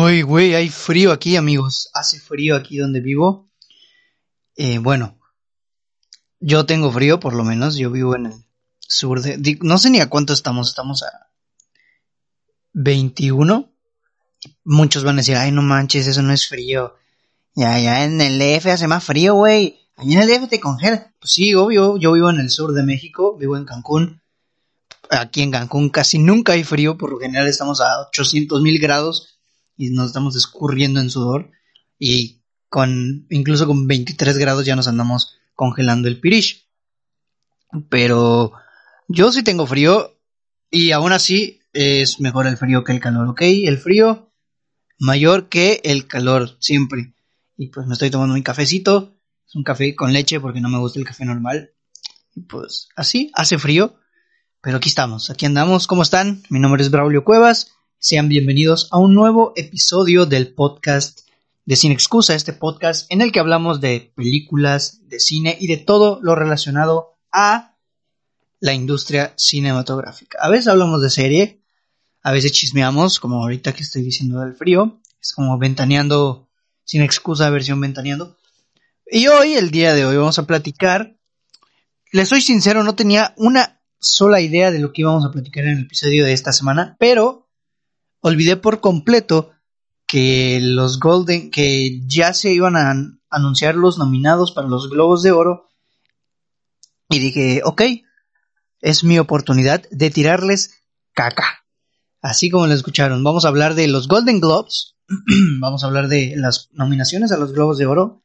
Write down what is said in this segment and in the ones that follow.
Uy, güey, hay frío aquí, amigos. Hace frío aquí donde vivo. Eh, bueno, yo tengo frío, por lo menos. Yo vivo en el sur de... No sé ni a cuánto estamos. Estamos a 21. Muchos van a decir, ay, no manches, eso no es frío. Ya, ya en el DF hace más frío, güey. Allí en el DF te congela. Pues sí, obvio. Yo vivo en el sur de México. Vivo en Cancún. Aquí en Cancún casi nunca hay frío. Por lo general estamos a 800 mil grados y nos estamos escurriendo en sudor y con incluso con 23 grados ya nos andamos congelando el pirish. Pero yo sí tengo frío y aún así es mejor el frío que el calor, ¿ok? El frío mayor que el calor siempre. Y pues me estoy tomando mi cafecito, es un café con leche porque no me gusta el café normal. Y pues así, hace frío, pero aquí estamos, aquí andamos, ¿cómo están? Mi nombre es Braulio Cuevas sean bienvenidos a un nuevo episodio del podcast de Sin Excusa, este podcast en el que hablamos de películas, de cine y de todo lo relacionado a la industria cinematográfica. A veces hablamos de serie, a veces chismeamos, como ahorita que estoy diciendo del frío, es como ventaneando, sin excusa, versión ventaneando. Y hoy, el día de hoy, vamos a platicar. Les soy sincero, no tenía una sola idea de lo que íbamos a platicar en el episodio de esta semana, pero olvidé por completo que los Golden, que ya se iban a anunciar los nominados para los Globos de Oro. Y dije, ok, es mi oportunidad de tirarles caca. Así como lo escucharon, vamos a hablar de los Golden Globes, vamos a hablar de las nominaciones a los Globos de Oro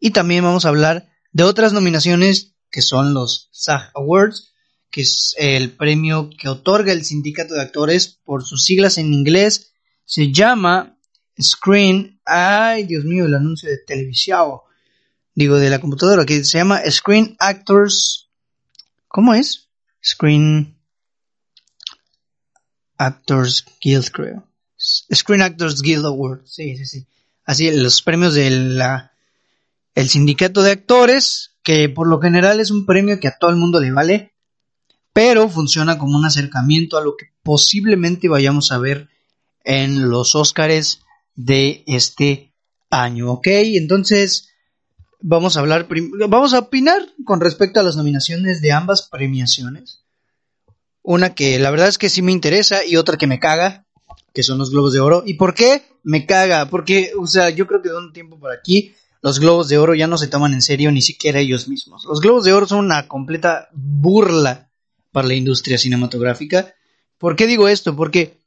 y también vamos a hablar de otras nominaciones que son los SAG Awards que es el premio que otorga el sindicato de actores por sus siglas en inglés. Se llama Screen. Ay, Dios mío, el anuncio de televisión. Digo, de la computadora, que se llama Screen Actors. ¿Cómo es? Screen Actors Guild, creo. Screen Actors Guild Award. Sí, sí, sí. Así, los premios del el sindicato de actores, que por lo general es un premio que a todo el mundo le vale pero funciona como un acercamiento a lo que posiblemente vayamos a ver en los Óscares de este año, ¿ok? Entonces, vamos a hablar, vamos a opinar con respecto a las nominaciones de ambas premiaciones. Una que la verdad es que sí me interesa y otra que me caga, que son los Globos de Oro. ¿Y por qué me caga? Porque, o sea, yo creo que de un tiempo por aquí los Globos de Oro ya no se toman en serio ni siquiera ellos mismos. Los Globos de Oro son una completa burla para la industria cinematográfica. ¿Por qué digo esto? Porque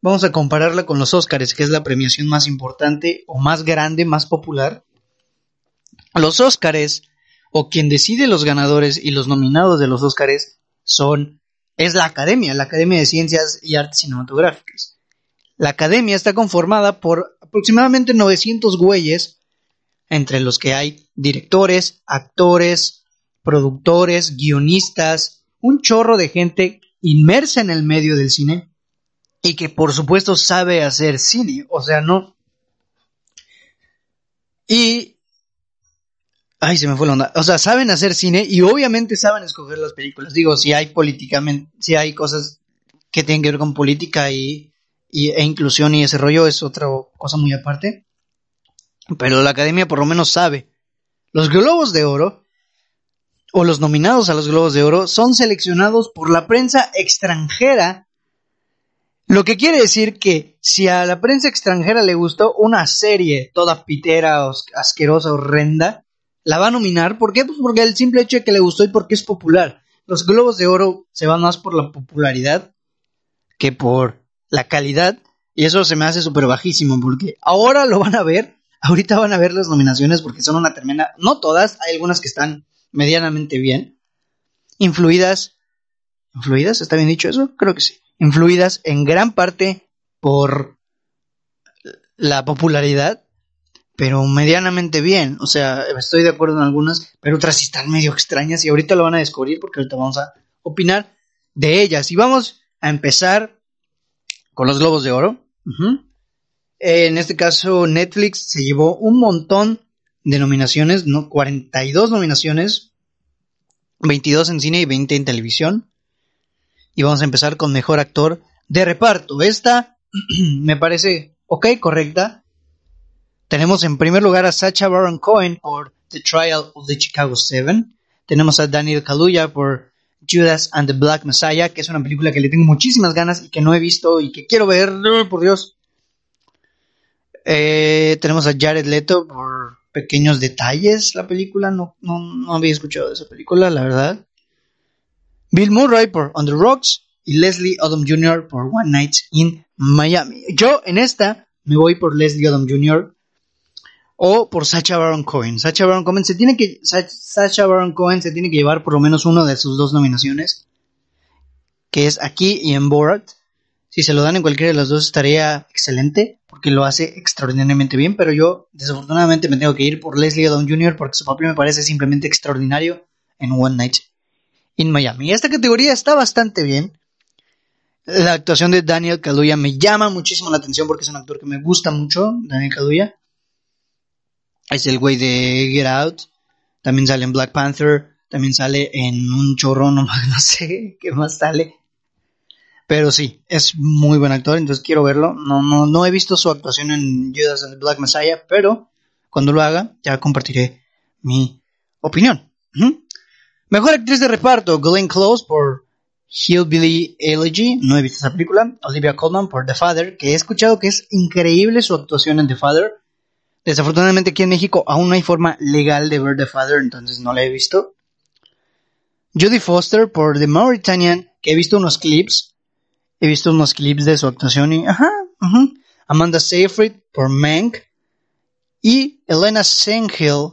vamos a compararla con los Oscars, que es la premiación más importante o más grande, más popular. Los Oscars, o quien decide los ganadores y los nominados de los Oscars, son es la Academia, la Academia de Ciencias y Artes Cinematográficas. La Academia está conformada por aproximadamente 900 güeyes, entre los que hay directores, actores, productores, guionistas, un chorro de gente inmersa en el medio del cine y que por supuesto sabe hacer cine, o sea, no. Y... Ay, se me fue la onda. O sea, saben hacer cine y obviamente saben escoger las películas. Digo, si hay políticamente, si hay cosas que tienen que ver con política y, e inclusión y ese rollo es otra cosa muy aparte. Pero la academia por lo menos sabe. Los globos de oro o los nominados a los Globos de Oro son seleccionados por la prensa extranjera, lo que quiere decir que si a la prensa extranjera le gustó una serie toda pitera, asquerosa, horrenda, la va a nominar. ¿Por qué? Pues porque el simple hecho de que le gustó y porque es popular. Los Globos de Oro se van más por la popularidad que por la calidad. Y eso se me hace súper bajísimo porque ahora lo van a ver. Ahorita van a ver las nominaciones porque son una tremenda. No todas, hay algunas que están medianamente bien, influidas, influidas, ¿está bien dicho eso? Creo que sí, influidas en gran parte por la popularidad, pero medianamente bien, o sea, estoy de acuerdo en algunas, pero otras están medio extrañas y ahorita lo van a descubrir porque ahorita vamos a opinar de ellas. Y vamos a empezar con los globos de oro. En este caso, Netflix se llevó un montón de nominaciones, ¿no? 42 nominaciones, 22 en cine y 20 en televisión. Y vamos a empezar con mejor actor de reparto. Esta me parece Ok, correcta. Tenemos en primer lugar a Sacha Baron Cohen por The Trial of the Chicago Seven. Tenemos a Daniel Kaluuya por Judas and the Black Messiah, que es una película que le tengo muchísimas ganas y que no he visto y que quiero ver, por Dios. Eh, tenemos a Jared Leto por Pequeños Detalles, la película, no, no, no había escuchado de esa película, la verdad. Bill Murray por On the Rocks y Leslie Odom Jr. por One Night in Miami. Yo en esta me voy por Leslie Odom Jr. o por Sacha Baron Cohen. Sacha Baron Cohen se tiene que Sacha Baron Cohen se tiene que llevar por lo menos una de sus dos nominaciones, que es aquí y en Borat. Si se lo dan en cualquiera de las dos estaría excelente, porque lo hace extraordinariamente bien, pero yo desafortunadamente me tengo que ir por Leslie Odom Jr. porque su papel me parece simplemente extraordinario en One Night in Miami. Esta categoría está bastante bien. La actuación de Daniel Kaluuya me llama muchísimo la atención porque es un actor que me gusta mucho, Daniel Kaluuya. Es el güey de Get Out. También sale en Black Panther. También sale en un chorro, no, no sé qué más sale. Pero sí, es muy buen actor, entonces quiero verlo. No, no, no he visto su actuación en Judas and the Black Messiah, pero cuando lo haga ya compartiré mi opinión. Mejor actriz de reparto, Glenn Close por Hillbilly Elegy, no he visto esa película. Olivia Colman por The Father, que he escuchado que es increíble su actuación en The Father. Desafortunadamente aquí en México aún no hay forma legal de ver The Father, entonces no la he visto. Judy Foster por The Mauritanian, que he visto unos clips. He visto unos clips de su actuación y... Ajá, Amanda Seyfried por Mank. Y Elena Senghill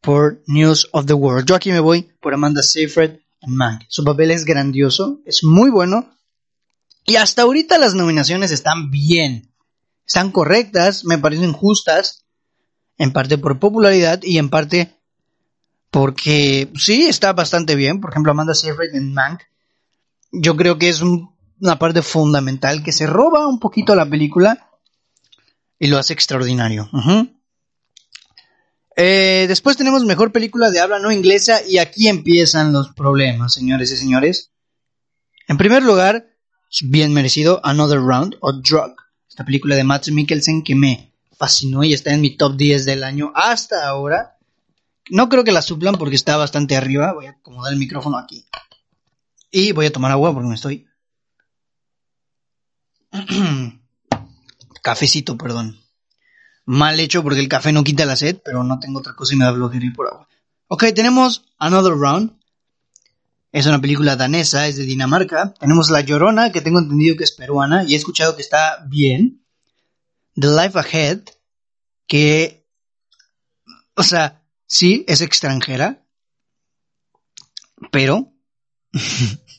por News of the World. Yo aquí me voy por Amanda Seyfried en Mank. Su papel es grandioso, es muy bueno. Y hasta ahorita las nominaciones están bien. Están correctas, me parecen justas. En parte por popularidad y en parte porque sí, está bastante bien. Por ejemplo, Amanda Seyfried en Mank. Yo creo que es una parte fundamental que se roba un poquito la película y lo hace extraordinario. Eh, después tenemos mejor película de habla no inglesa y aquí empiezan los problemas, señores y señores. En primer lugar, bien merecido, Another Round o Drug, esta película de Matt Mikkelsen que me fascinó y está en mi top 10 del año hasta ahora. No creo que la suplan porque está bastante arriba. Voy a acomodar el micrófono aquí. Y voy a tomar agua porque me estoy... Cafecito, perdón mal hecho porque el café no quita la sed, pero no tengo otra cosa y me da flojera ir por agua. Ok, tenemos Another Round. Es una película danesa, es de Dinamarca. Tenemos La Llorona, que tengo entendido que es peruana y he escuchado que está bien. The Life Ahead, que... O sea, sí, es extranjera. Pero...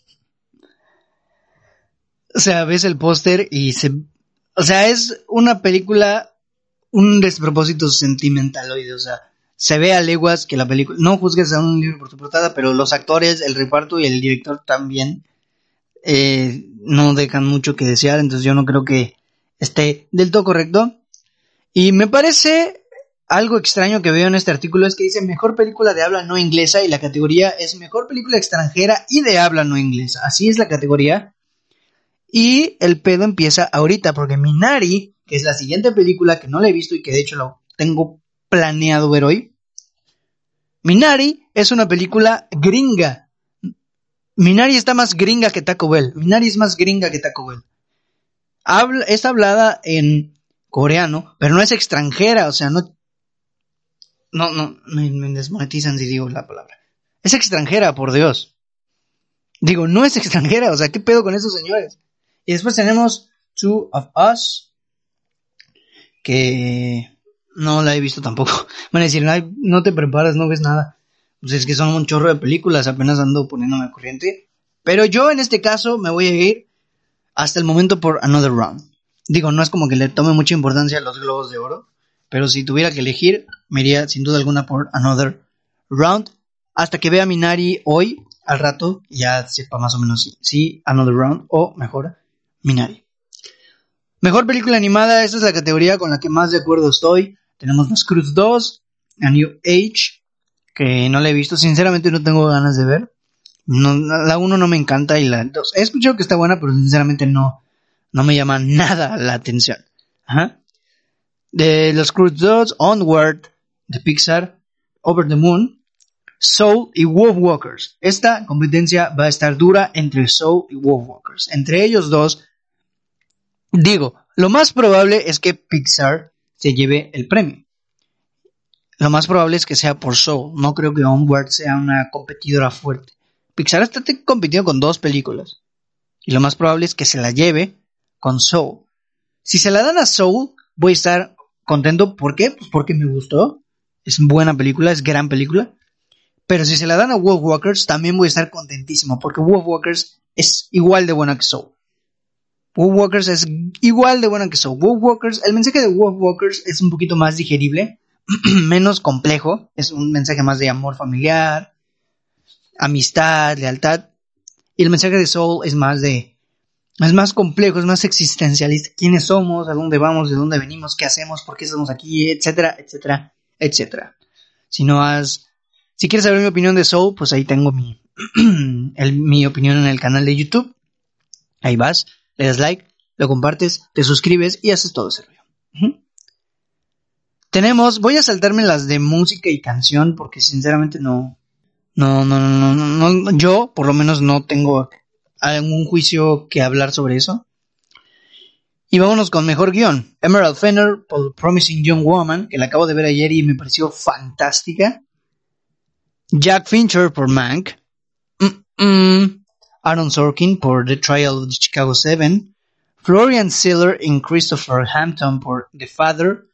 o sea, ves el póster y se... O sea, es una película un despropósito sentimental, o sea, se ve a leguas que la película, no juzgues a un libro por su portada, pero los actores, el reparto y el director también eh, no dejan mucho que desear, entonces yo no creo que esté del todo correcto. Y me parece algo extraño que veo en este artículo es que dice mejor película de habla no inglesa y la categoría es mejor película extranjera y de habla no inglesa. Así es la categoría. Y el pedo empieza ahorita porque Minari que es la siguiente película que no la he visto y que de hecho lo tengo planeado ver hoy. Minari es una película gringa. Minari está más gringa que Taco Bell. Minari es más gringa que Taco Bell. Habla, es hablada en coreano, pero no es extranjera, o sea, no... No, no, me, me desmonetizan si digo la palabra. Es extranjera, por Dios. Digo, no es extranjera, o sea, ¿qué pedo con esos señores? Y después tenemos Two of Us, que no la he visto tampoco. Van a decir, no te preparas, no ves nada. Pues es que son un chorro de películas, apenas ando poniéndome a corriente. Pero yo en este caso me voy a ir hasta el momento por Another Round. Digo, no es como que le tome mucha importancia a los globos de oro, pero si tuviera que elegir, me iría sin duda alguna por Another Round. Hasta que vea Minari hoy, al rato, ya sepa más o menos si, si Another Round o mejor Minari. Mejor película animada, esta es la categoría con la que más de acuerdo estoy. Tenemos Los Cruz 2, A New Age, que no la he visto, sinceramente no tengo ganas de ver. La 1 no me encanta y la 2. He escuchado que está buena, pero sinceramente no, no me llama nada la atención. Ajá. De los Cruz Onward, de Pixar, Over the Moon, Soul y Wolf Walkers. Esta competencia va a estar dura entre Soul y Wolf Walkers. Entre ellos dos, digo, lo más probable es que Pixar se lleve el premio. Lo más probable es que sea por Soul. No creo que Onward sea una competidora fuerte. Pixar está compitiendo con dos películas. Y lo más probable es que se la lleve con Soul. Si se la dan a Soul, voy a estar contento. ¿Por qué? Pues porque me gustó. Es buena película, es gran película. Pero si se la dan a Wolf Walkers, también voy a estar contentísimo. Porque Wolf Walkers es igual de buena que Soul. Wolf Walkers es igual de buena que Soul. Wolf Walkers, el mensaje de Wolf Walkers es un poquito más digerible, menos complejo. Es un mensaje más de amor familiar, amistad, lealtad. Y el mensaje de Soul es más de es más complejo, es más existencialista. ¿Quiénes somos? ¿A dónde vamos? ¿De dónde venimos? ¿Qué hacemos? ¿Por qué estamos aquí? Etcétera, etcétera, etcétera. Si no has... Si quieres saber mi opinión de Soul, pues ahí tengo mi, mi opinión en el canal de YouTube. Ahí vas, le das like, lo compartes, te suscribes y haces todo ese rollo. Tenemos, voy a saltarme las de música y canción porque sinceramente no, no, no, no, no, no, yo por lo menos no tengo algún juicio que hablar sobre eso. Y vámonos con mejor guion. Emerald Fenner por Promising Young Woman, que la acabo de ver ayer y me pareció fantástica. Jack Fincher por Mank. Aaron Sorkin por The Trial of the Chicago Seven. Florian Siller y Christopher Hampton por The Father.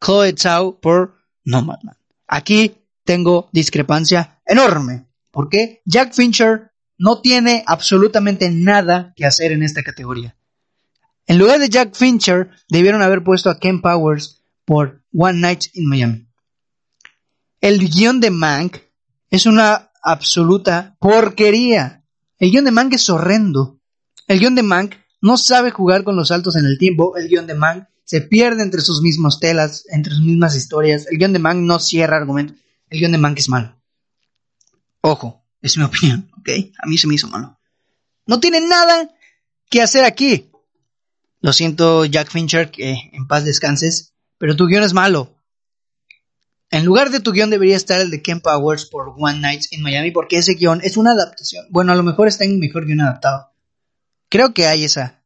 Chloe Zhao por Nomadland. Aquí tengo discrepancia enorme. Porque Jack Fincher no tiene absolutamente nada que hacer en esta categoría. En lugar de Jack Fincher, debieron haber puesto a Ken Powers por One Night in Miami. El guion de Mank es una absoluta porquería. El guion de Mank es horrendo. El guion de Mank no sabe jugar con los saltos en el tiempo. El guion de Mank se pierde entre sus mismos telas, entre sus mismas historias. El guion de Mank no cierra argumentos. El guion de Mank es malo. Ojo, es mi opinión, ¿ok? A mí se me hizo malo. No tiene nada que hacer aquí. Lo siento, Jack Fincher, que en paz descanses, pero tu guion es malo. En lugar de tu guion debería estar el de Ken Powers por One Night in Miami, porque ese guion es una adaptación. Bueno, a lo mejor está en mejor guion adaptado. Creo que hay esa.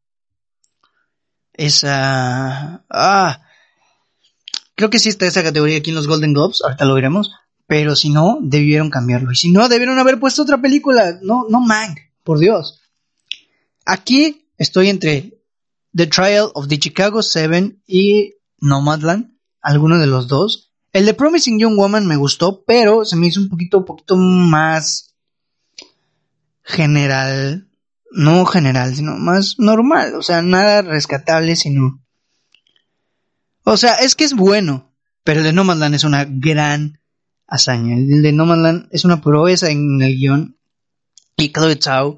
Esa. Ah. Creo que sí está esa categoría aquí en los Golden Globes. Ahorita lo veremos. Pero si no, debieron cambiarlo. Y si no, debieron haber puesto otra película. No, no Mank, por Dios. Aquí estoy entre The Trial of the Chicago Seven y Nomadland. Alguno de los dos. El de Promising Young Woman me gustó, pero se me hizo un poquito, un poquito más general. No general, sino más normal. O sea, nada rescatable, sino. O sea, es que es bueno. Pero el de Nomadland es una gran hazaña. El de No Land es una proeza en el guion y Chloe Zhao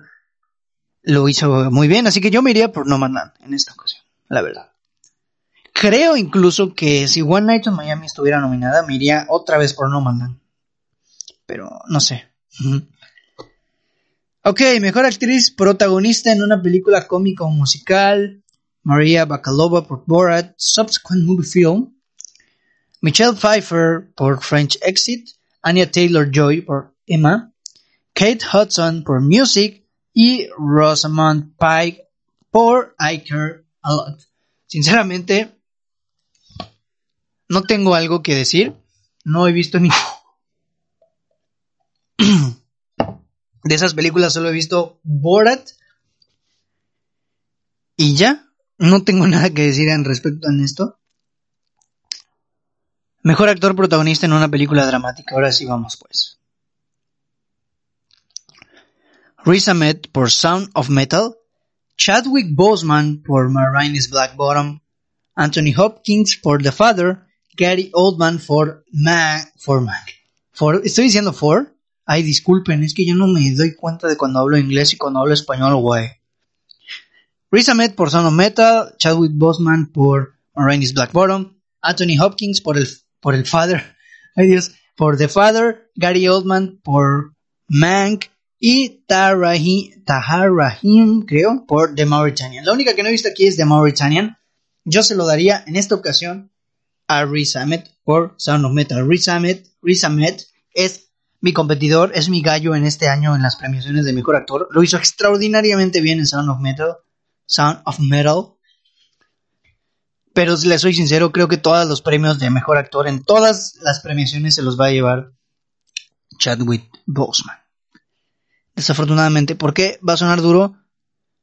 lo hizo muy bien, así que yo me iría por No Land en esta ocasión, la verdad. Creo incluso que si One Night in Miami estuviera nominada, me iría otra vez por No Land. Pero no sé. ok, mejor actriz protagonista en una película cómica o musical. Maria Bakalova por Borat, Subsequent Movie Film. Michelle Pfeiffer por French Exit, Anya Taylor-Joy por Emma, Kate Hudson por Music y Rosamund Pike por I Care a Lot. Sinceramente, no tengo algo que decir. No he visto ni... De esas películas solo he visto Borat. Y ya, no tengo nada que decir en respecto a esto. Mejor actor protagonista en una película dramática. Ahora sí vamos pues. Riz Ahmed por Sound of Metal. Chadwick Boseman por Marines Black Bottom. Anthony Hopkins por The Father. Gary Oldman por Mac. For Mac. For, ¿Estoy diciendo for? Ay, disculpen, es que yo no me doy cuenta de cuando hablo inglés y cuando hablo español, güey. Riz Ahmed por Sound of Metal. Chadwick Boseman por Marines Black Bottom. Anthony Hopkins por el por el Father, ay Dios, por The Father, Gary Oldman por Mank y Tahar Rahim, creo, por The Mauritanian. La única que no he visto aquí es The Mauritanian. yo se lo daría en esta ocasión a Riz Ahmed por Sound of Metal. Riz Ahmed, Riz Ahmed es mi competidor, es mi gallo en este año en las premiaciones de mejor actor. Lo hizo extraordinariamente bien en Sound of Metal. Sound of Metal. Pero si le soy sincero, creo que todos los premios de mejor actor en todas las premiaciones se los va a llevar Chadwick Boseman. Desafortunadamente, ¿por qué va a sonar duro?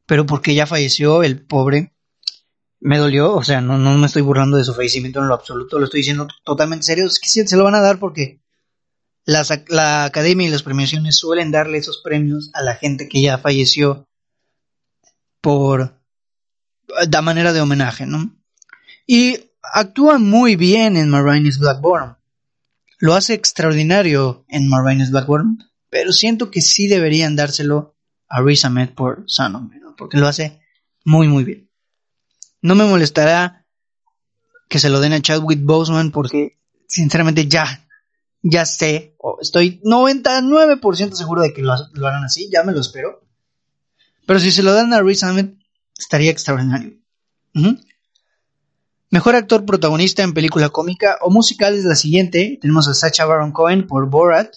Pero porque ya falleció el pobre. Me dolió, o sea, no, no me estoy burlando de su fallecimiento en lo absoluto, lo estoy diciendo totalmente serio. Es que se lo van a dar porque la academia y las premiaciones suelen darle esos premios a la gente que ya falleció por da manera de homenaje, ¿no? Y actúa muy bien en Marines Blackburn. Lo hace extraordinario en Marines Blackburn, pero siento que sí deberían dárselo a Riz Ahmed por Son porque lo hace muy muy bien. No me molestará que se lo den a Chadwick Boseman porque sinceramente ya ya sé, estoy 99% seguro de que lo, harán así, ya me lo espero. Pero si se lo dan a Riz Ahmed, estaría extraordinario. Mejor actor protagonista en película cómica o musical es la siguiente. Tenemos a Sacha Baron Cohen por Borat.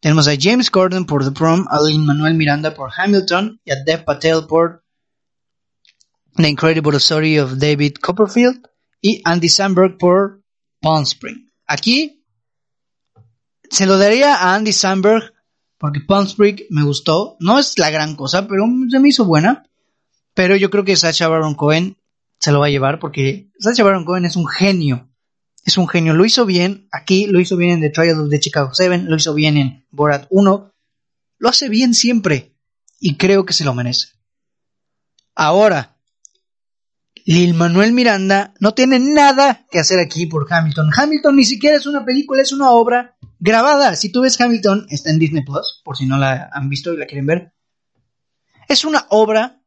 Tenemos a James Corden por The Prom, a Lin Manuel Miranda por Hamilton y a Dev Patel por The Incredible Story of David Copperfield y Andy Samberg por Palm Spring. Aquí se lo daría a Andy Samberg porque Palm Spring me gustó. No es la gran cosa, pero se me hizo buena. Pero yo creo que Sacha Baron Cohen se lo va a llevar porque Sacha Baron Cohen es un genio. Es un genio. Lo hizo bien aquí, lo hizo bien en The Trial of the Chicago 7, lo hizo bien en Borat 1. Lo hace bien siempre. Y creo que se lo merece. Ahora, Lil Manuel Miranda no tiene nada que hacer aquí por Hamilton. Hamilton ni siquiera es una película, es una obra grabada. Si tú ves Hamilton, está en Disney Plus, por si no la han visto y la quieren ver. Es una obra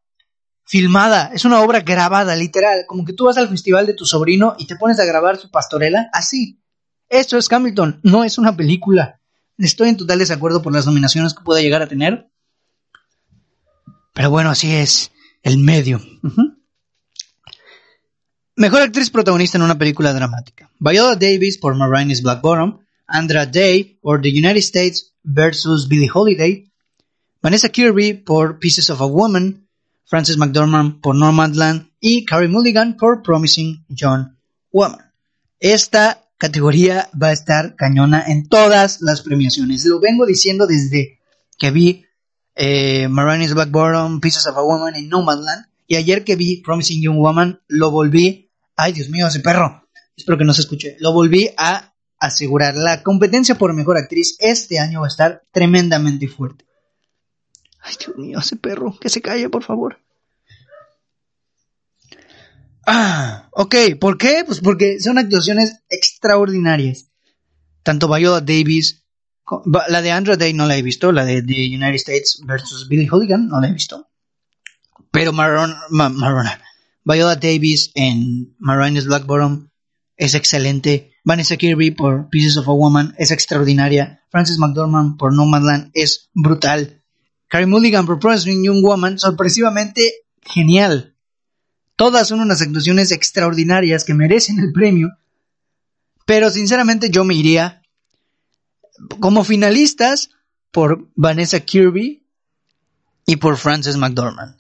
filmada, es una obra grabada, literal. Como que tú vas al festival de tu sobrino y te pones a grabar su pastorela. Así. Esto es Hamilton, no es una película. Estoy en total desacuerdo por las nominaciones que pueda llegar a tener. Pero bueno, así es el medio. Mejor actriz protagonista en una película dramática. Viola Davis por Marines Black Bottom, Andra Day por The United States vs. Billie Holiday, Vanessa Kirby por Pieces of a Woman, Frances McDormand por Nomadland y Carrie Mulligan por Promising Young Woman. Esta categoría va a estar cañona en todas las premiaciones. Lo vengo diciendo desde que vi eh, Marines Black Bottom, Pieces of a Woman y Nomadland. Y ayer que vi Promising Young Woman, lo volví Ay, Dios mío, ese perro. Espero que no se escuche. Lo volví a asegurar. La competencia por mejor actriz este año va a estar tremendamente fuerte. Ay, Dios mío, ese perro. Que se calle, por favor. Ah, ok. ¿Por qué? Pues porque son actuaciones extraordinarias. Tanto Viola Davis, la de Andrew Day no la he visto, la de The United States versus Billy Hooligan no la he visto. Pero Maron, Marona, Viola Davis en Marines Black Bottom es excelente. Vanessa Kirby por Pieces of a Woman es extraordinaria. Frances McDormand por Nomadland es brutal. Carrie Mulligan por Promising Young Woman, sorpresivamente genial. Todas son unas actuaciones extraordinarias que merecen el premio. Pero sinceramente yo me iría como finalistas por Vanessa Kirby y por Frances McDormand.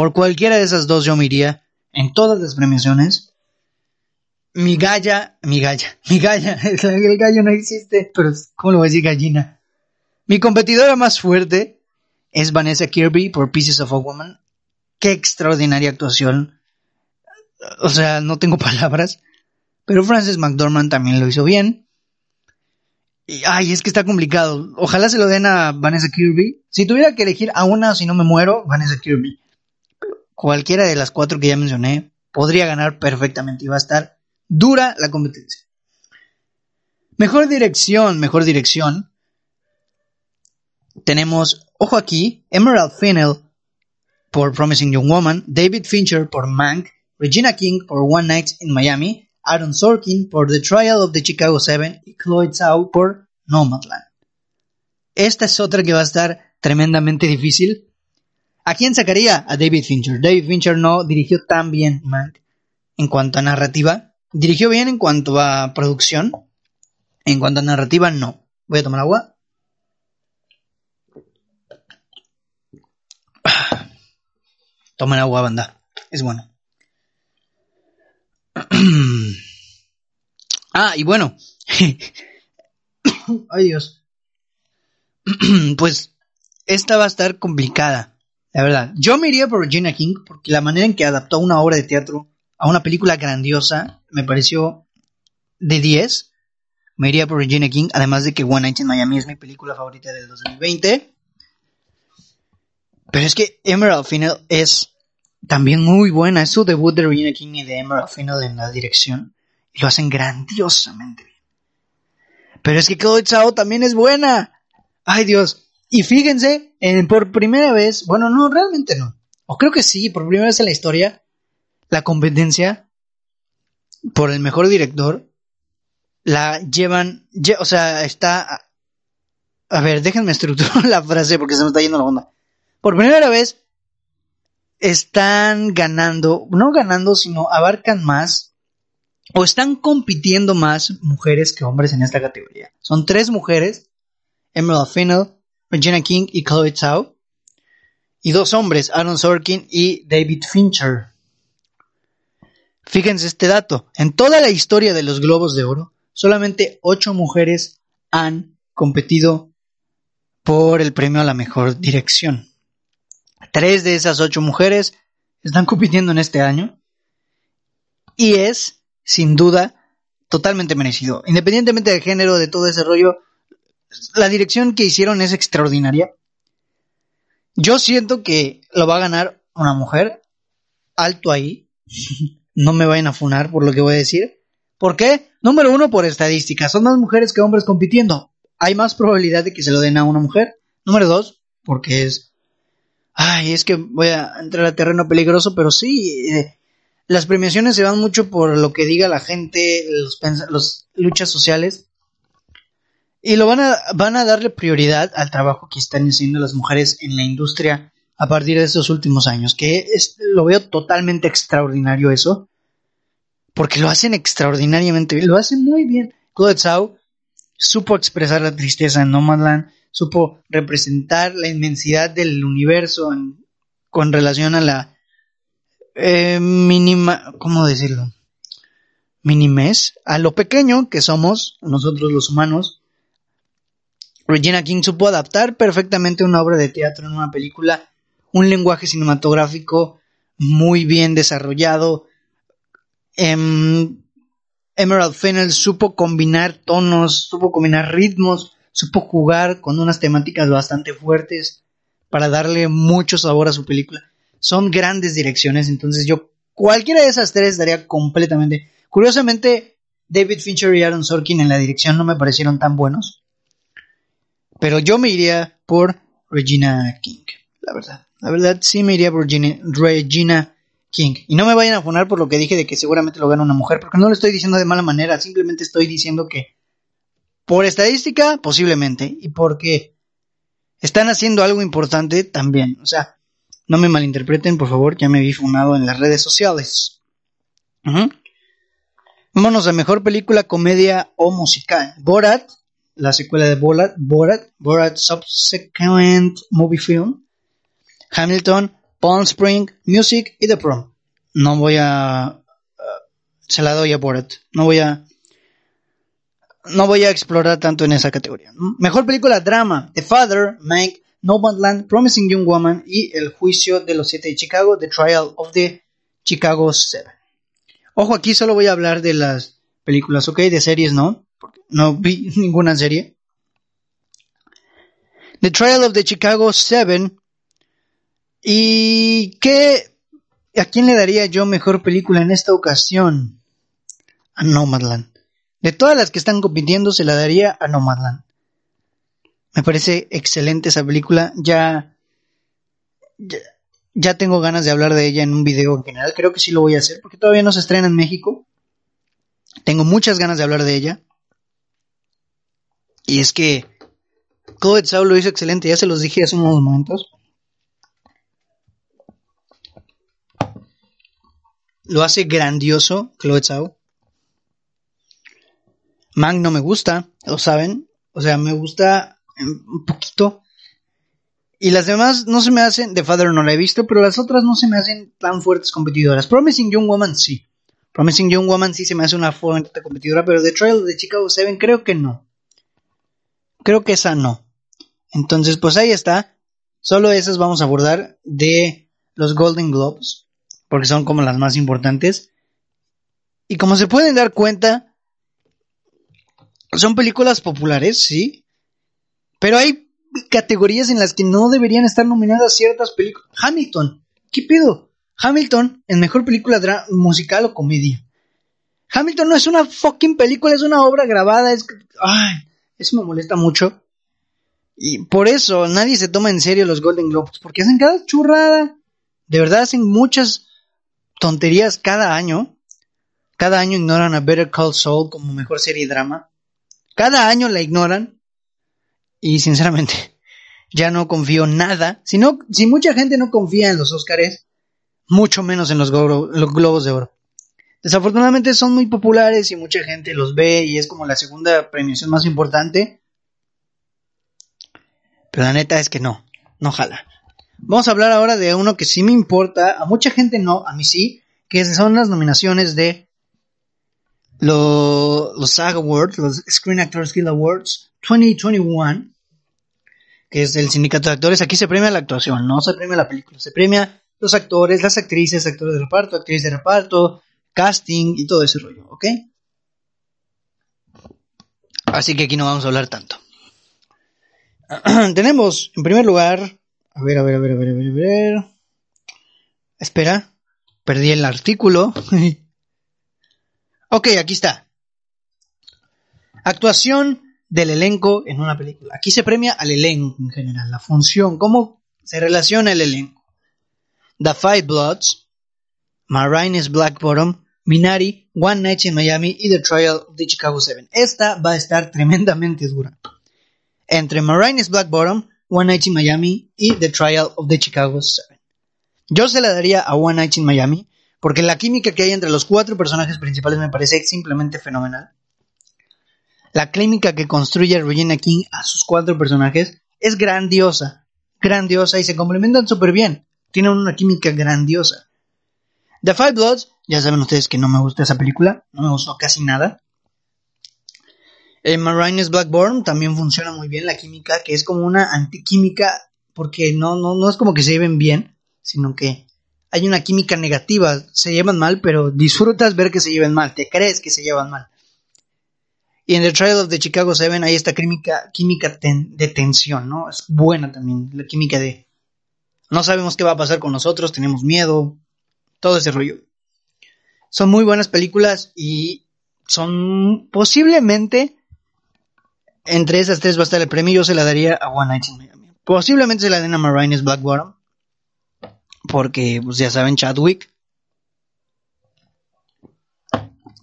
Por cualquiera de esas dos yo me iría en todas las premiaciones. Mi galla, mi galla, mi galla, el gallo no existe, pero ¿cómo lo voy a decir gallina? Mi competidora más fuerte es Vanessa Kirby por Pieces of a Woman. Qué extraordinaria actuación. O sea, no tengo palabras. Pero Frances McDormand también lo hizo bien. Y, ay, es que está complicado. Ojalá se lo den a Vanessa Kirby. Si tuviera que elegir a una, si no me muero, Vanessa Kirby cualquiera de las cuatro que ya mencioné podría ganar perfectamente y va a estar dura la competencia. Mejor dirección, mejor dirección. Tenemos, ojo aquí, Emerald Fennell por Promising Young Woman, David Fincher por Mank, Regina King por One Night in Miami, Aaron Sorkin por The Trial of the Chicago Seven y Chloe Zhao por Nomadland. Esta es otra que va a estar tremendamente difícil ¿A quién sacaría? A David Fincher. David Fincher no dirigió tan bien Mank. en cuanto a narrativa. Dirigió bien en cuanto a producción. En cuanto a narrativa, no. Voy a tomar agua. Tomen agua, banda. Es bueno. ah, y bueno. Ay Dios. pues esta va a estar complicada. La verdad. Yo me iría por Regina King porque la manera en que adaptó una obra de teatro a una película grandiosa me pareció de 10. Me iría por Regina King, además de que One Night in Miami es mi película favorita del 2020. Pero es que Emerald Final es también muy buena. Es su debut de Regina King y de Emerald Final en la dirección. Y lo hacen grandiosamente bien. Pero es que Chloe Zhao también es buena. Ay Dios. Y fíjense, por primera vez, bueno, no, realmente no. O creo que sí, por primera vez en la historia, la competencia por el mejor director la llevan, o sea, está... A ver, déjenme estructurar la frase porque se me está yendo la onda. Por primera vez están ganando, no ganando, sino abarcan más o están compitiendo más mujeres que hombres en esta categoría. Son tres mujeres, Emerald Fennell, Regina King y Chloe Zhao, y dos hombres, Aaron Sorkin y David Fincher. Fíjense este dato, en toda la historia de los Globos de Oro, solamente ocho mujeres han competido por el premio a la mejor dirección. Tres de esas ocho mujeres están compitiendo en este año y es, sin duda, totalmente merecido. Independientemente del género, de todo ese rollo, la dirección que hicieron es extraordinaria. Yo siento que lo va a ganar una mujer, alto ahí. no me vayan a funar por lo que voy a decir. ¿Por qué? Número uno, por estadística. Son más mujeres que hombres compitiendo. Hay más probabilidad de que se lo den a una mujer. Número dos, porque es ay, es que voy a entrar a terreno peligroso, pero sí, eh, las premiaciones se van mucho por lo que diga la gente, los, luchas sociales, y lo van a, van a darle prioridad al trabajo que están haciendo las mujeres en la industria a partir de estos últimos años, que es, lo veo totalmente extraordinario eso, porque lo hacen extraordinariamente bien, lo hacen muy bien. Claude Zhao supo expresar la tristeza en Nomadland, supo representar la inmensidad del universo con relación a la eh, mínima, ¿cómo decirlo? Minimes, a lo pequeño que somos nosotros los humanos. Regina King supo adaptar perfectamente una obra de teatro en una película, un lenguaje cinematográfico muy bien desarrollado. Em, Emerald Fennell supo combinar tonos, supo combinar ritmos, supo jugar con unas temáticas bastante fuertes para darle mucho sabor a su película. Son grandes direcciones, entonces yo cualquiera de esas tres daría completamente. Curiosamente, David Fincher y Aaron Sorkin en la dirección no me parecieron tan buenos, pero yo me iría por Regina King, la verdad. La verdad sí me iría por Regina, King. Y no me vayan a poner por lo que dije de que seguramente lo gana una mujer, porque no lo estoy diciendo de mala manera, simplemente estoy diciendo que por estadística, posiblemente. Y porque están haciendo algo importante también. O sea, no me malinterpreten, por favor, ya me vi funado en las redes sociales. Vámonos a mejor película, comedia o musical. Borat, la secuela de Borat, Borat, Borat Subsequent Movie Film. Hamilton, Palm Spring, Music y The Prom. No voy a... Uh, se la doy a Borat. No voy a no voy a explorar tanto en esa categoría. Mejor película drama: The Father, Mank, Nomadland, Promising Young Woman y El Juicio de los Siete de Chicago, The Trial of the Chicago Seven. Ojo, aquí solo voy a hablar de las películas, ¿ok? De series no, no vi ninguna serie. The Trial of the Chicago Seven. ¿Y qué? ¿A quién le daría yo mejor película en esta ocasión? A Nomadland. De todas las que están compitiendo, se la daría a Nomadland. Me parece excelente esa película. Ya, ya, tengo ganas de hablar de ella en un video en general. Creo que sí lo voy a hacer porque todavía no se estrena en México. Tengo muchas ganas de hablar de ella. Y es que Chloe Zhao lo hizo excelente. Ya se los dije hace unos momentos. lo hace grandioso, Chloe Zhao. Mang no me gusta, lo saben. O sea, me gusta un poquito. Y las demás no se me hacen, The Father no la he visto, pero las otras no se me hacen tan fuertes competidoras. Promising Young Woman sí. Promising Young Woman sí se me hace una fuerte competidora, pero The Trail de Chicago 7 creo que no. Creo que esa no. Entonces, pues ahí está. Solo esas vamos a abordar de los Golden Globes, porque son como las más importantes. Y como se pueden dar cuenta, son películas populares, sí. Pero hay categorías en las que no deberían estar nominadas ciertas películas. Hamilton, ¿qué pedo? Hamilton en mejor película musical o comedia. Hamilton no es una fucking película, es una obra grabada. Es... Ay, eso me molesta mucho. Y por eso nadie se toma en serio los Golden Globes, porque hacen cada churrada. De verdad hacen muchas tonterías cada año. Cada año ignoran a Better Call Saul como mejor serie drama. Cada año la ignoran. Y sinceramente, ya no confío nada. Si, no, si mucha gente no confía en los Oscars, mucho menos en los, los Globos de Oro. Desafortunadamente son muy populares y mucha gente los ve y es como la segunda premiación más importante pero la neta es que no, no jala. Vamos a hablar ahora de uno que sí me importa, a mucha gente no, a mí sí, que son las nominaciones de los SAG Awards, los Screen Actors Guild Awards 2021, que es el sindicato de actores. Aquí se premia la actuación, no se premia la película, se premia los actores, las actrices, actores de reparto, actrices de reparto, casting y todo ese rollo, ¿ok? Así que aquí no vamos a hablar tanto. Tenemos, en primer lugar, a ver, a ver, a ver, a ver, a ver, a ver. Espera, perdí el artículo. ok, aquí está. Actuación del elenco en una película. Aquí se premia al elenco en general, la función, cómo se relaciona el elenco. The Five Bloods, Marines Black Bottom, Minari, One Night in Miami y The Trial of the Chicago Seven. Esta va a estar tremendamente dura entre Marines Black Bottom, One Night in Miami y The Trial of the Chicago Seven. Yo se la daría a One Night in Miami porque la química que hay entre los cuatro personajes principales me parece simplemente fenomenal. La química que construye Regina King a sus cuatro personajes es grandiosa, grandiosa y se complementan súper bien. Tienen una química grandiosa. The Five Bloods, ya saben ustedes que no me gusta esa película, no me gustó casi nada. En Marines Blackburn también funciona muy bien la química, que es como una antiquímica, porque no, no, no es como que se lleven bien, sino que hay una química negativa. Se llevan mal, pero disfrutas ver que se lleven mal, te crees que se llevan mal. Y en The Trial of the Chicago Seven hay esta química, química de tensión, ¿no? Es buena también, la química de no sabemos qué va a pasar con nosotros, tenemos miedo, todo ese rollo. Son muy buenas películas y son posiblemente entre esas tres va a estar el premio. Yo se la daría a One Night in Miami. Posiblemente se la den a Marines Blackwater. Porque, pues ya saben, Chadwick.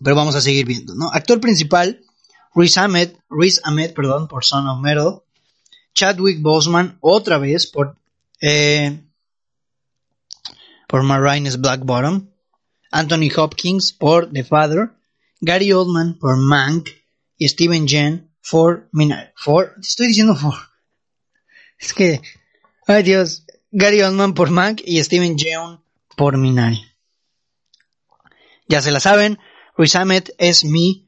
Pero vamos a seguir viendo, ¿no? Actor principal, Riz Ahmed, Riz Ahmed, perdón, por Son of Metal. Chadwick Boseman, otra vez, por, eh, por Marines Black Bottom. Anthony Hopkins por The Father. Gary Oldman por Mank. Y Steven Jen For Minari. For, estoy diciendo for. Es que, ay Dios, Gary Oldman por Mac y Steven Yeun por Minari. Ya se la saben, Ruiz Ahmed es mi,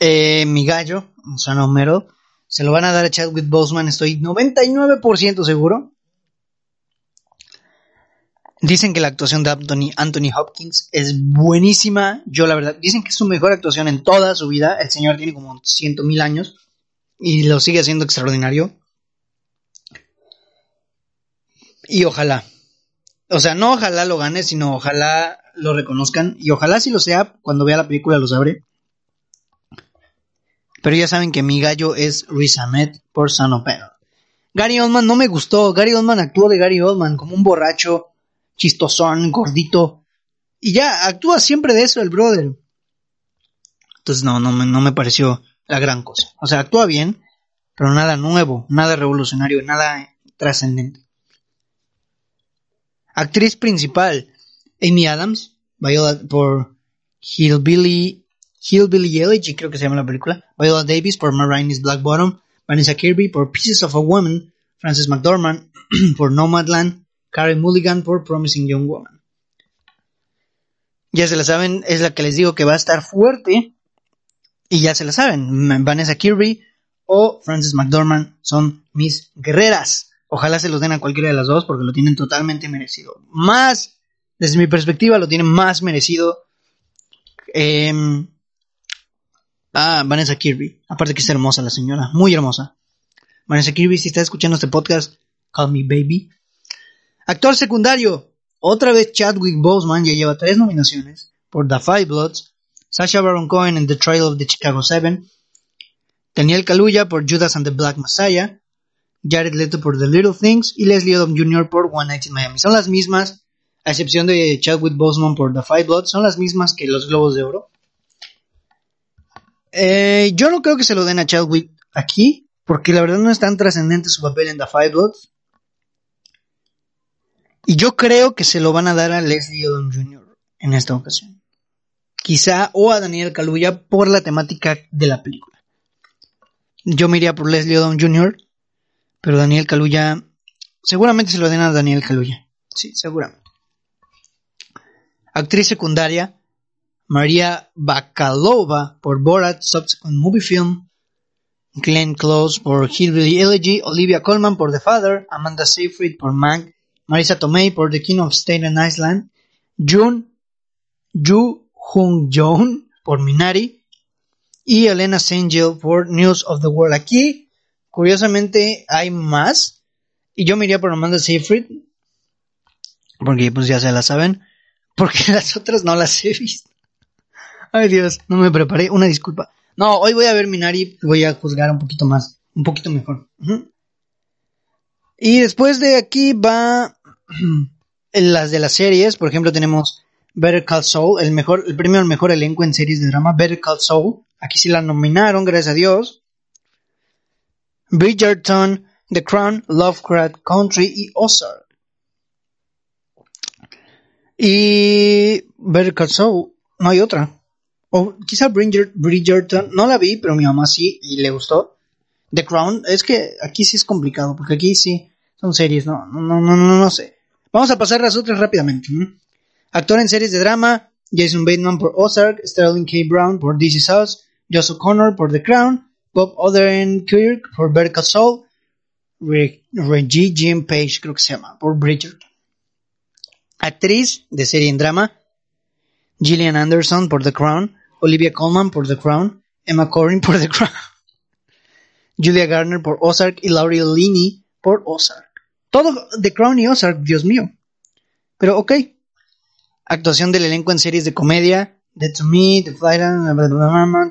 eh, mi gallo, Son número. Se lo van a dar a Chadwick Boseman, estoy 99% seguro. Dicen que la actuación de Anthony, Hopkins es buenísima. Yo la verdad, dicen que es su mejor actuación en toda su vida. El señor tiene como ciento mil años y lo sigue haciendo extraordinario. Y ojalá. O sea, no ojalá lo gane, sino ojalá lo reconozcan. Y ojalá si lo sea, cuando vea la película lo sabré. Pero ya saben que mi gallo es Riz Ahmed por Son Gary Oldman no me gustó. Gary Oldman actuó de Gary Oldman como un borracho chistosón, gordito. Y ya, actúa siempre de eso el brother. Entonces no, no, no me pareció la gran cosa. O sea, actúa bien, pero nada nuevo, nada revolucionario, nada trascendente. Actriz principal, Amy Adams, Viola por Hillbilly, Hillbilly Elegy, creo que se llama la película. Viola Davis por Marines Black Bottom. Vanessa Kirby por Pieces of a Woman. Frances McDormand por Nomadland. Karen Mulligan por Promising Young Woman. Ya se la saben, es la que les digo que va a estar fuerte. Y ya se la saben, Vanessa Kirby o Frances McDormand son mis guerreras. Ojalá se los den a cualquiera de las dos porque lo tienen totalmente merecido. Más, desde mi perspectiva, lo tienen más merecido. Eh, ah, Vanessa Kirby. Aparte que es hermosa la señora, muy hermosa. Vanessa Kirby, si está escuchando este podcast, call me baby. Actor secundario. Otra vez Chadwick Boseman ya lleva tres nominaciones por The Five Bloods, Sasha Baron Cohen en The Trial of the Chicago Seven, Daniel Kaluuya por Judas and the Black Messiah, Jared Leto por The Little Things y Leslie Odom Jr. por One Night in Miami. Son las mismas, a excepción de Chadwick Boseman por The Five Bloods, son las mismas que los Globos de Oro. Eh, yo no creo que se lo den a Chadwick aquí, porque la verdad no es tan trascendente su papel en The Five Bloods. Y yo creo que se lo van a dar a Leslie Odom Jr. en esta ocasión. Quizá o a Daniel Kaluuya por la temática de la película. Yo me iría por Leslie Odom Jr., pero Daniel Kaluuya seguramente se lo den a Daniel Kaluuya. Sí, seguramente. Actriz secundaria María Bakalova por Borat Subsequent Movie Film, Glenn Close por Hillbilly Elegy, Olivia Colman por The Father, Amanda Seyfried por Mank, Marisa Tomei por The King of Staten Island, Jun Yu Hung Joon por Minari y Elena Sangel por News of the World. Aquí, curiosamente, hay más y yo me iría por Amanda Seyfried porque pues ya se la saben, porque las otras no las he visto. Ay Dios, no me preparé, una disculpa. No, hoy voy a ver Minari, voy a juzgar un poquito más, un poquito mejor. Y después de aquí va las de las series, por ejemplo tenemos Better Call Saul, el mejor, el premio al mejor elenco en series de drama, Better Call Saul, aquí sí la nominaron, gracias a Dios. Bridgerton, The Crown, Lovecraft Country y Ozark. Y Better Call Saul, no hay otra. O quizá Bridgerton, no la vi, pero mi mamá sí y le gustó. The Crown, es que aquí sí es complicado, porque aquí sí son series, no, no, no, no, no sé. Vamos a pasar las otras rápidamente. Actor en series de drama, Jason Bateman por Ozark, Sterling K. Brown por This Is Us, Josh O'Connor por The Crown, Bob Odenkirk por Better Call Saul, Reggie Jim Page creo que por Bridgerton. Actriz de serie en drama, Gillian Anderson por The Crown, Olivia Colman por The Crown, Emma Corrin por The Crown, Julia Garner por Ozark y Laurie Linney por Ozark. Todo The Crown y Ozark, Dios mío. Pero ok. Actuación del elenco en series de comedia, Dead to Me, The Flight,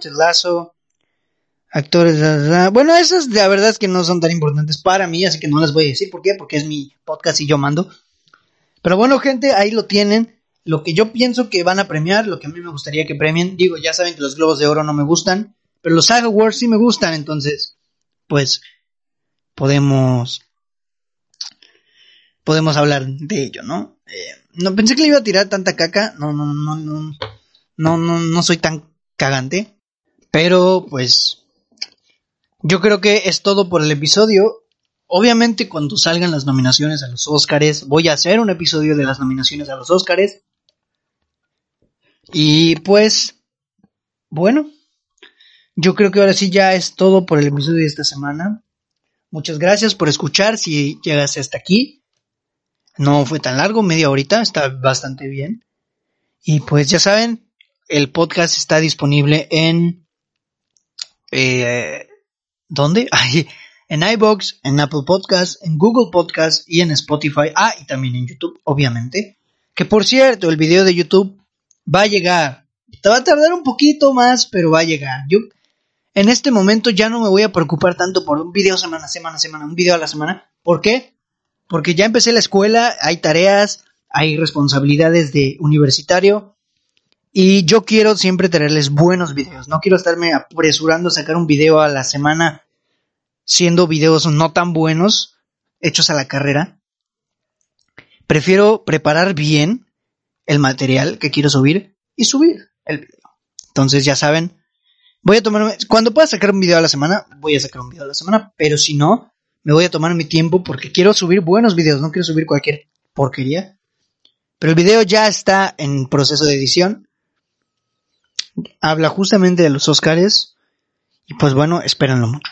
The Lasso. Actores, bueno, esas la verdad es que no son tan importantes para mí, así que no las voy a decir. ¿Por qué? Porque es mi podcast y yo mando. Pero bueno, gente, ahí lo tienen. Lo que yo pienso que van a premiar, lo que a mí me gustaría que premien. Digo, ya saben que los Globos de Oro no me gustan, pero los SAG Awards sí me gustan, entonces, pues, podemos podemos hablar de ello, ¿no? Eh, no pensé que le iba a tirar tanta caca, no, no, no, no, no, no, no soy tan cagante, pero pues yo creo que es todo por el episodio. Obviamente cuando salgan las nominaciones a los Oscars, voy a hacer un episodio de las nominaciones a los Oscars. Y pues, bueno, yo creo que ahora sí ya es todo por el episodio de esta semana. Muchas gracias por escuchar si llegas hasta aquí. No fue tan largo, media horita, está bastante bien. Y pues ya saben, el podcast está disponible en... Eh, ¿Dónde? en iBox, en Apple Podcasts, en Google Podcasts y en Spotify. Ah, y también en YouTube, obviamente. Que por cierto, el video de YouTube va a llegar. Te va a tardar un poquito más, pero va a llegar. Yo en este momento ya no me voy a preocupar tanto por un video semana, semana, semana, un video a la semana. ¿Por qué? Porque ya empecé la escuela, hay tareas, hay responsabilidades de universitario y yo quiero siempre traerles buenos videos. No quiero estarme apresurando a sacar un video a la semana siendo videos no tan buenos hechos a la carrera. Prefiero preparar bien el material que quiero subir y subir el video. Entonces ya saben, voy a tomarme, cuando pueda sacar un video a la semana, voy a sacar un video a la semana, pero si no, me voy a tomar mi tiempo porque quiero subir buenos videos, no quiero subir cualquier porquería. Pero el video ya está en proceso de edición. Habla justamente de los Oscars. Y pues bueno, espérenlo mucho.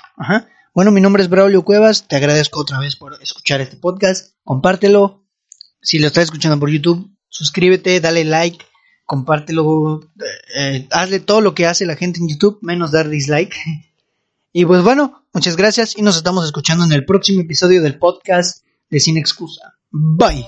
Bueno, mi nombre es Braulio Cuevas. Te agradezco otra vez por escuchar este podcast. Compártelo. Si lo estás escuchando por YouTube, suscríbete, dale like, compártelo. Eh, hazle todo lo que hace la gente en YouTube, menos dar dislike. Y pues bueno, muchas gracias y nos estamos escuchando en el próximo episodio del podcast de Sin Excusa. Bye.